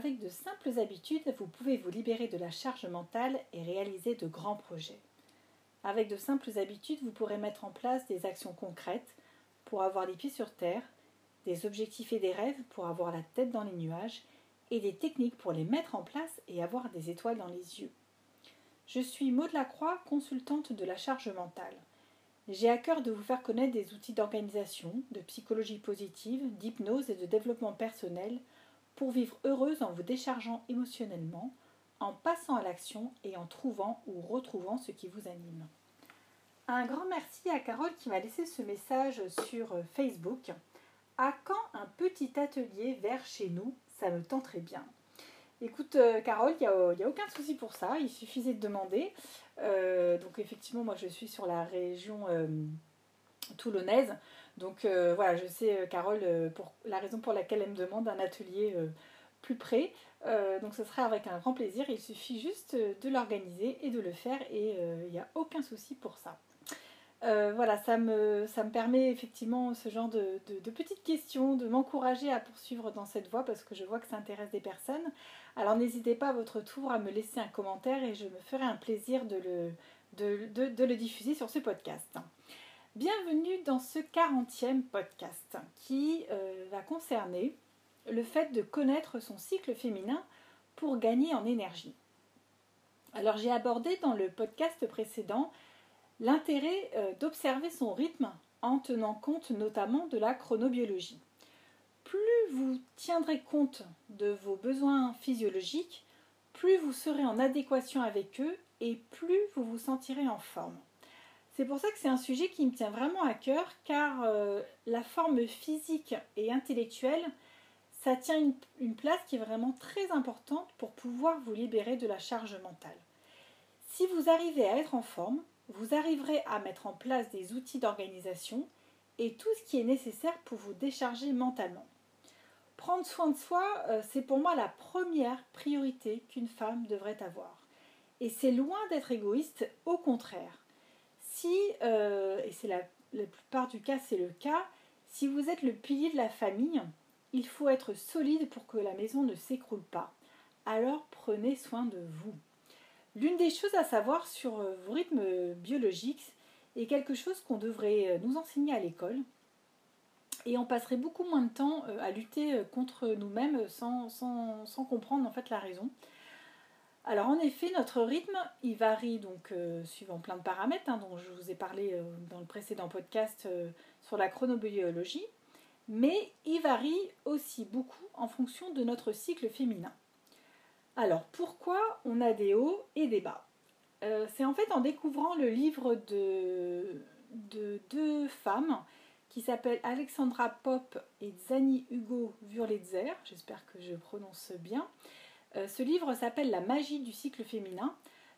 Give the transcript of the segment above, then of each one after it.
avec de simples habitudes, vous pouvez vous libérer de la charge mentale et réaliser de grands projets. Avec de simples habitudes, vous pourrez mettre en place des actions concrètes pour avoir les pieds sur terre, des objectifs et des rêves pour avoir la tête dans les nuages, et des techniques pour les mettre en place et avoir des étoiles dans les yeux. Je suis Maud Lacroix, consultante de la charge mentale. J'ai à cœur de vous faire connaître des outils d'organisation, de psychologie positive, d'hypnose et de développement personnel pour vivre heureuse en vous déchargeant émotionnellement, en passant à l'action et en trouvant ou retrouvant ce qui vous anime. Un grand merci à Carole qui m'a laissé ce message sur Facebook. À quand un petit atelier vers chez nous? Ça me tenterait bien. Écoute, euh, Carole, il n'y a, aucun souci pour ça. Il suffisait de demander. Euh, donc, effectivement, moi, je suis sur la région euh, toulonnaise. Donc, voilà, je sais, Carole, pour la raison pour laquelle elle me demande un atelier plus près. donc, ce serait avec un grand plaisir. Il suffit juste de l'organiser et de le faire. Et il n'y a aucun souci pour ça. Euh, voilà, ça me, permet effectivement ce genre de, petites questions, de m'encourager à poursuivre dans cette voie parce que je vois que ça intéresse des personnes. Alors n'hésitez pas à votre tour à me laisser un commentaire et je me ferai un plaisir de, le diffuser sur ce podcast. Bienvenue dans ce 40e podcast qui euh, va concerner le fait de connaître son cycle féminin pour gagner en énergie. Alors j'ai abordé dans le podcast précédent l'intérêt euh, d'observer son rythme en tenant compte notamment de la chronobiologie. Plus vous tiendrez compte de vos besoins physiologiques, plus vous serez en adéquation avec eux et plus vous vous sentirez en forme. C'est pour ça que c'est un sujet qui me tient vraiment à cœur car euh, la forme physique et intellectuelle, ça tient une, place qui est vraiment très importante pour pouvoir vous libérer de la charge mentale. Si vous arrivez à être en forme, vous arriverez à mettre en place des outils d'organisation et tout ce qui est nécessaire pour vous décharger mentalement. Prendre soin de soi, euh, c'est pour moi la première priorité qu'une femme devrait avoir. Et c'est loin d'être égoïste, au contraire. Si, euh, et c'est la, la plupart du cas c'est le cas, si vous êtes le pilier de la famille, il faut être solide pour que la maison ne s'écroule pas. Alors prenez soin de vous. L'une des choses à savoir sur euh, vos rythmes biologiques est quelque chose qu'on devrait euh, nous enseigner à l'école. Et on passerait beaucoup moins de temps à lutter contre nous-mêmes sans, sans, comprendre en fait la raison. Alors en effet, notre rythme, il varie donc suivant plein de paramètres hein, dont je vous ai parlé dans le précédent podcast sur la chronobiologie, mais il varie aussi beaucoup en fonction de notre cycle féminin. Alors, pourquoi on a des hauts et des bas? Euh, C'est en fait en découvrant le livre de, deux femmes qui s'appellent Alexandra Pop et Zani Hugo Wurlitzer, j'espère que je prononce bien. Euh, ce livre s'appelle La magie du cycle féminin.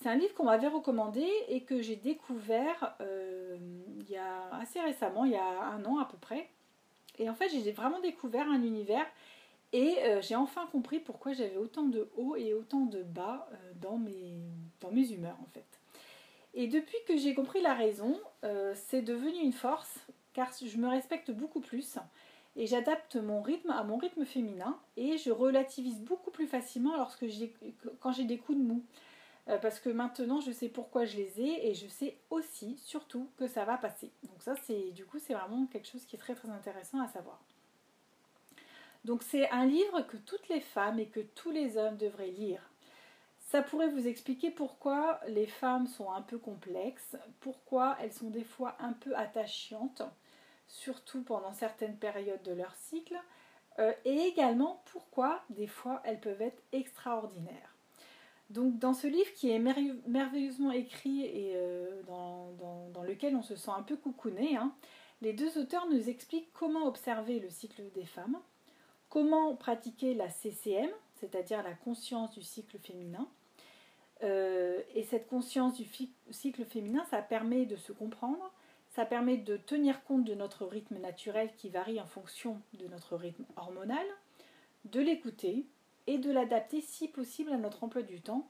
C'est un livre qu'on m'avait recommandé et que j'ai découvert euh, il y a assez récemment, il y a un an à peu près. Et en fait, j'ai vraiment découvert un univers et euh, j'ai enfin compris pourquoi j'avais autant de hauts et autant de bas dans, mes, dans mes humeurs en fait. Et depuis que j'ai compris la raison, c'est devenu une force car je me respecte beaucoup plus et j'adapte mon rythme à mon rythme féminin et je relativise beaucoup plus facilement lorsque quand j'ai des coups de mou. parce que maintenant je sais pourquoi je les ai et je sais aussi surtout que ça va passer. Donc ça c'est du coup c'est vraiment quelque chose qui est très très intéressant à savoir. Donc c'est un livre que toutes les femmes et que tous les hommes devraient lire. Ça pourrait vous expliquer pourquoi les femmes sont un peu complexes, pourquoi elles sont des fois un peu attachantes, surtout pendant certaines périodes de leur cycle, euh, et également pourquoi des fois elles peuvent être extraordinaires. Donc dans ce livre qui est merveilleusement écrit et euh, dans, lequel on se sent un peu coucouné, hein, les deux auteurs nous expliquent comment observer le cycle des femmes, Comment pratiquer la CCM, c'est-à-dire la conscience du cycle féminin euh, Et cette conscience du cycle féminin, ça permet de se comprendre, ça permet de tenir compte de notre rythme naturel qui varie en fonction de notre rythme hormonal, de l'écouter et de l'adapter si possible à notre emploi du temps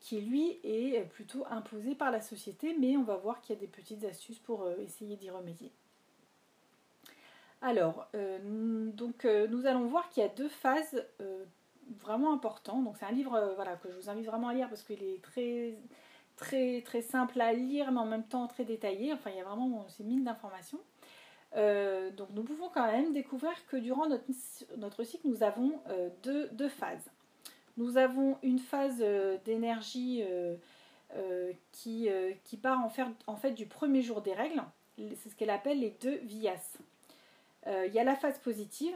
qui lui est plutôt imposé par la société, mais on va voir qu'il y a des petites astuces pour euh, essayer d'y remédier. Alors, euh, donc, euh, nous allons voir qu'il y a deux phases vraiment important. Donc c'est un livre voilà, que je vous invite vraiment à lire parce qu'il est très, très, très simple à lire, mais en même temps très détaillé. Enfin, il y a vraiment ces mines d'informations. donc nous pouvons quand même découvrir que durant notre, notre cycle, nous avons deux, deux, phases. Nous avons une phase d'énergie qui, qui part en fait, en fait du premier jour des règles. C'est ce qu'elle appelle les deux vias. Il y a la phase positive,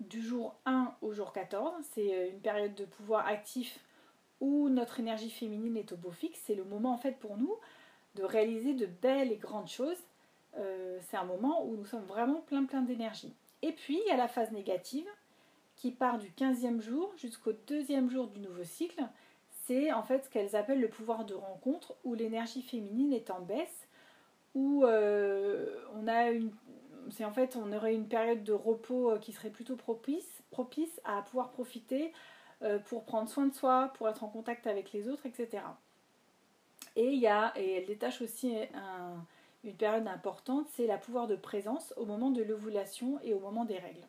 du jour 1 au jour 14. C'est euh, une période de pouvoir actif où notre énergie féminine est au beau fixe. C'est le moment en fait pour nous de réaliser de belles et grandes choses. Euh, c'est un moment où nous sommes vraiment plein plein d'énergie. Et puis il y a la phase négative qui part du 15e jour jusqu'au deuxième jour du nouveau cycle. C'est en fait ce qu'elles appellent le pouvoir de rencontre où l'énergie féminine est en baisse, où euh, on a une, c'est en fait, on aurait une période de repos euh, qui serait plutôt propice, propice à pouvoir profiter pour prendre soin de soi, pour être en contact avec les autres, etc. Et, il y a, et elle détache aussi une période importante, c'est la pouvoir de présence au moment de l'ovulation et au moment des règles.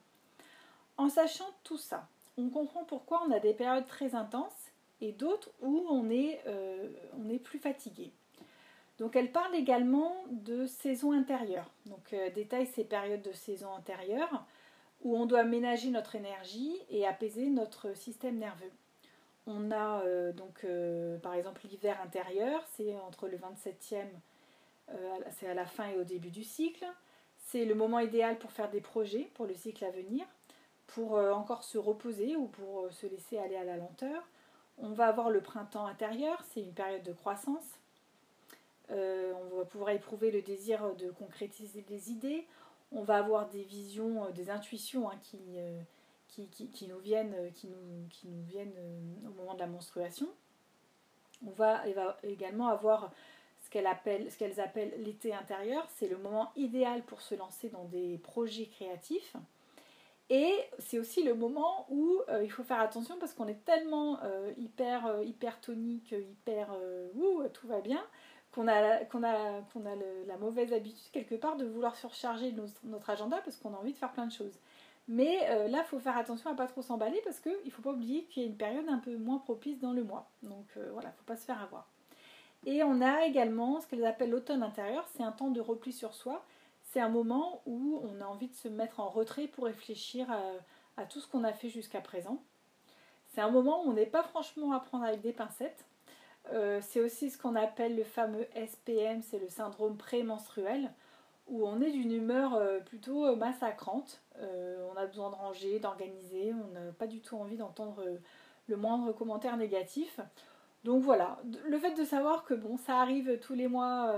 En sachant tout ça, on comprend pourquoi on a des périodes très intenses et d'autres où on est, euh, on est plus fatigué. Donc elle parle également de saison intérieure. Donc euh, détaille ces périodes de saison intérieure où on doit ménager notre énergie et apaiser notre système nerveux. On a euh, donc euh, par exemple l'hiver intérieur, c'est entre le 27e, c'est à la fin et au début du cycle. C'est le moment idéal pour faire des projets pour le cycle à venir, pour encore se reposer ou pour se laisser aller à la lenteur. On va avoir le printemps intérieur, c'est une période de croissance euh, on va pouvoir éprouver le désir de concrétiser des idées. On va avoir des visions, euh, des intuitions hein, euh, qui, nous viennent, viennent au moment de la menstruation. On va, également avoir ce qu'elles appellent, l'été intérieur. C'est le moment idéal pour se lancer dans des projets créatifs. Et c'est aussi le moment où il faut faire attention parce qu'on est tellement hyper, hyper tonique, hyper tout va bien, qu'on a, la mauvaise habitude quelque part de vouloir surcharger notre, agenda parce qu'on a envie de faire plein de choses. Mais euh, là, il faut faire attention à pas trop s'emballer parce qu'il ne faut pas oublier qu'il y a une période un peu moins propice dans le mois. Donc euh, voilà, il ne faut pas se faire avoir. Et on a également ce qu'elles appellent l'automne intérieur, c'est un temps de repli sur soi. C'est un moment où on a envie de se mettre en retrait pour réfléchir à tout ce qu'on a fait jusqu'à présent. C'est un moment où on n'est pas franchement à prendre avec des pincettes. Euh, c'est aussi ce qu'on appelle le fameux SPM, c'est le syndrome prémenstruel, où on est d'une humeur euh, plutôt euh, massacrante. on a besoin de ranger, d'organiser, on n'a pas du tout envie d'entendre le moindre commentaire négatif. Donc voilà, le fait de savoir que bon, ça arrive tous les mois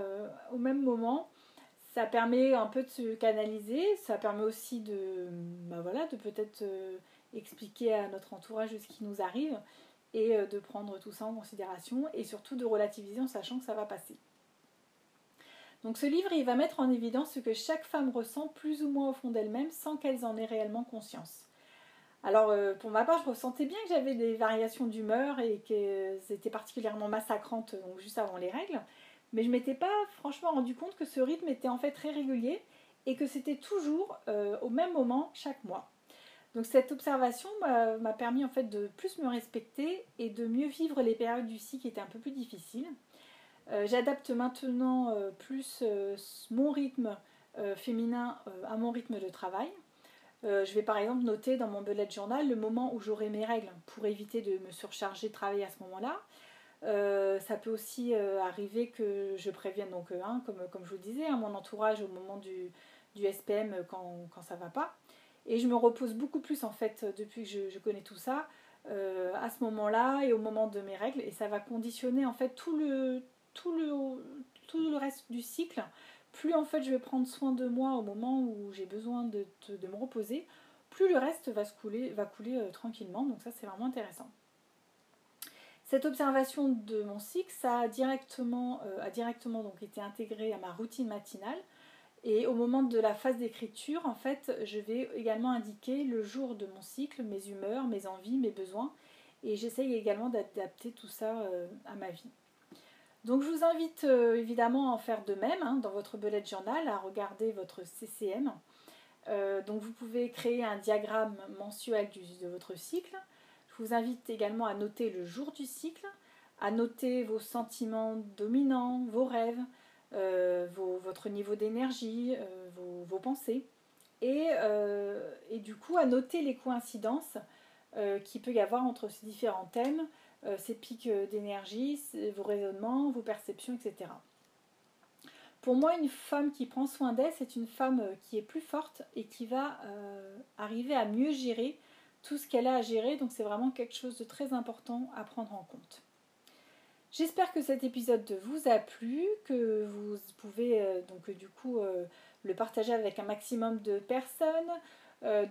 au même moment, ça permet un peu de se canaliser, ça permet aussi de, bah voilà, de peut-être expliquer à notre entourage ce qui nous arrive et euh, de prendre tout ça en considération et surtout de relativiser en sachant que ça va passer. Donc ce livre, il va mettre en évidence ce que chaque femme ressent plus ou moins au fond d'elle-même sans qu'elles en aient réellement conscience. Alors euh, pour ma part, je ressentais bien que j'avais des variations d'humeur et que c'était particulièrement massacrante donc juste avant les règles, mais je m'étais pas franchement rendu compte que ce rythme était en fait très régulier et que c'était toujours euh, au même moment chaque mois. Donc cette observation m'a permis en fait de plus me respecter et de mieux vivre les périodes du cycle qui étaient un peu plus difficiles. Euh, j'adapte maintenant euh, plus euh, mon rythme féminin à mon rythme de travail. je vais par exemple noter dans mon bullet journal le moment où j'aurai mes règles pour éviter de me surcharger de travail à ce moment-là. ça peut aussi arriver que je prévienne donc hein, comme, je vous disais hein, mon entourage au moment du, du SPM quand, quand ça va pas. Et je me repose beaucoup plus en fait depuis que je, connais tout ça euh, à ce moment-là et au moment de mes règles. Et ça va conditionner en fait tout le, tout le, tout le reste du cycle. Plus en fait je vais prendre soin de moi au moment où j'ai besoin de, de, me reposer, plus le reste va, couler, va couler euh, tranquillement. Donc ça c'est vraiment intéressant. Cette observation de mon cycle, ça a directement, euh, a directement donc été intégré à ma routine matinale et au moment de la phase d'écriture, en fait, je vais également indiquer le jour de mon cycle, mes humeurs, mes envies, mes besoins. Et j'essaye également d'adapter tout ça euh, à ma vie. Donc je vous invite euh, évidemment à en faire de même hein, dans votre bullet journal, à regarder votre CCM. Euh, donc vous pouvez créer un diagramme mensuel de votre cycle. Je vous invite également à noter le jour du cycle, à noter vos sentiments dominants, vos rêves, votre niveau d'énergie, euh, vos, pensées, et, et, du coup à noter les coïncidences qu'il peut y avoir entre ces différents thèmes, ces pics d'énergie, vos raisonnements, vos perceptions, etc. Pour moi, une femme qui prend soin d'elle, c'est une femme euh, qui est plus forte et qui va euh, arriver à mieux gérer tout ce qu'elle a à gérer. Donc c'est vraiment quelque chose de très important à prendre en compte. J'espère que cet épisode vous a plu, que vous pouvez euh, donc du coup le partager avec un maximum de personnes,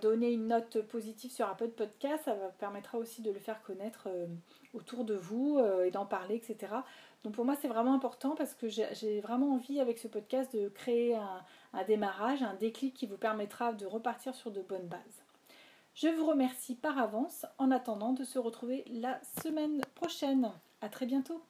donner une note positive sur Apple Podcast, ça permettra aussi de le faire connaître autour de vous et d'en parler, etc. Donc pour moi, c'est vraiment important parce que j'ai vraiment envie avec ce podcast de créer un, démarrage, un déclic qui vous permettra de repartir sur de bonnes bases. Je vous remercie par avance en attendant de se retrouver la semaine prochaine. À très bientôt.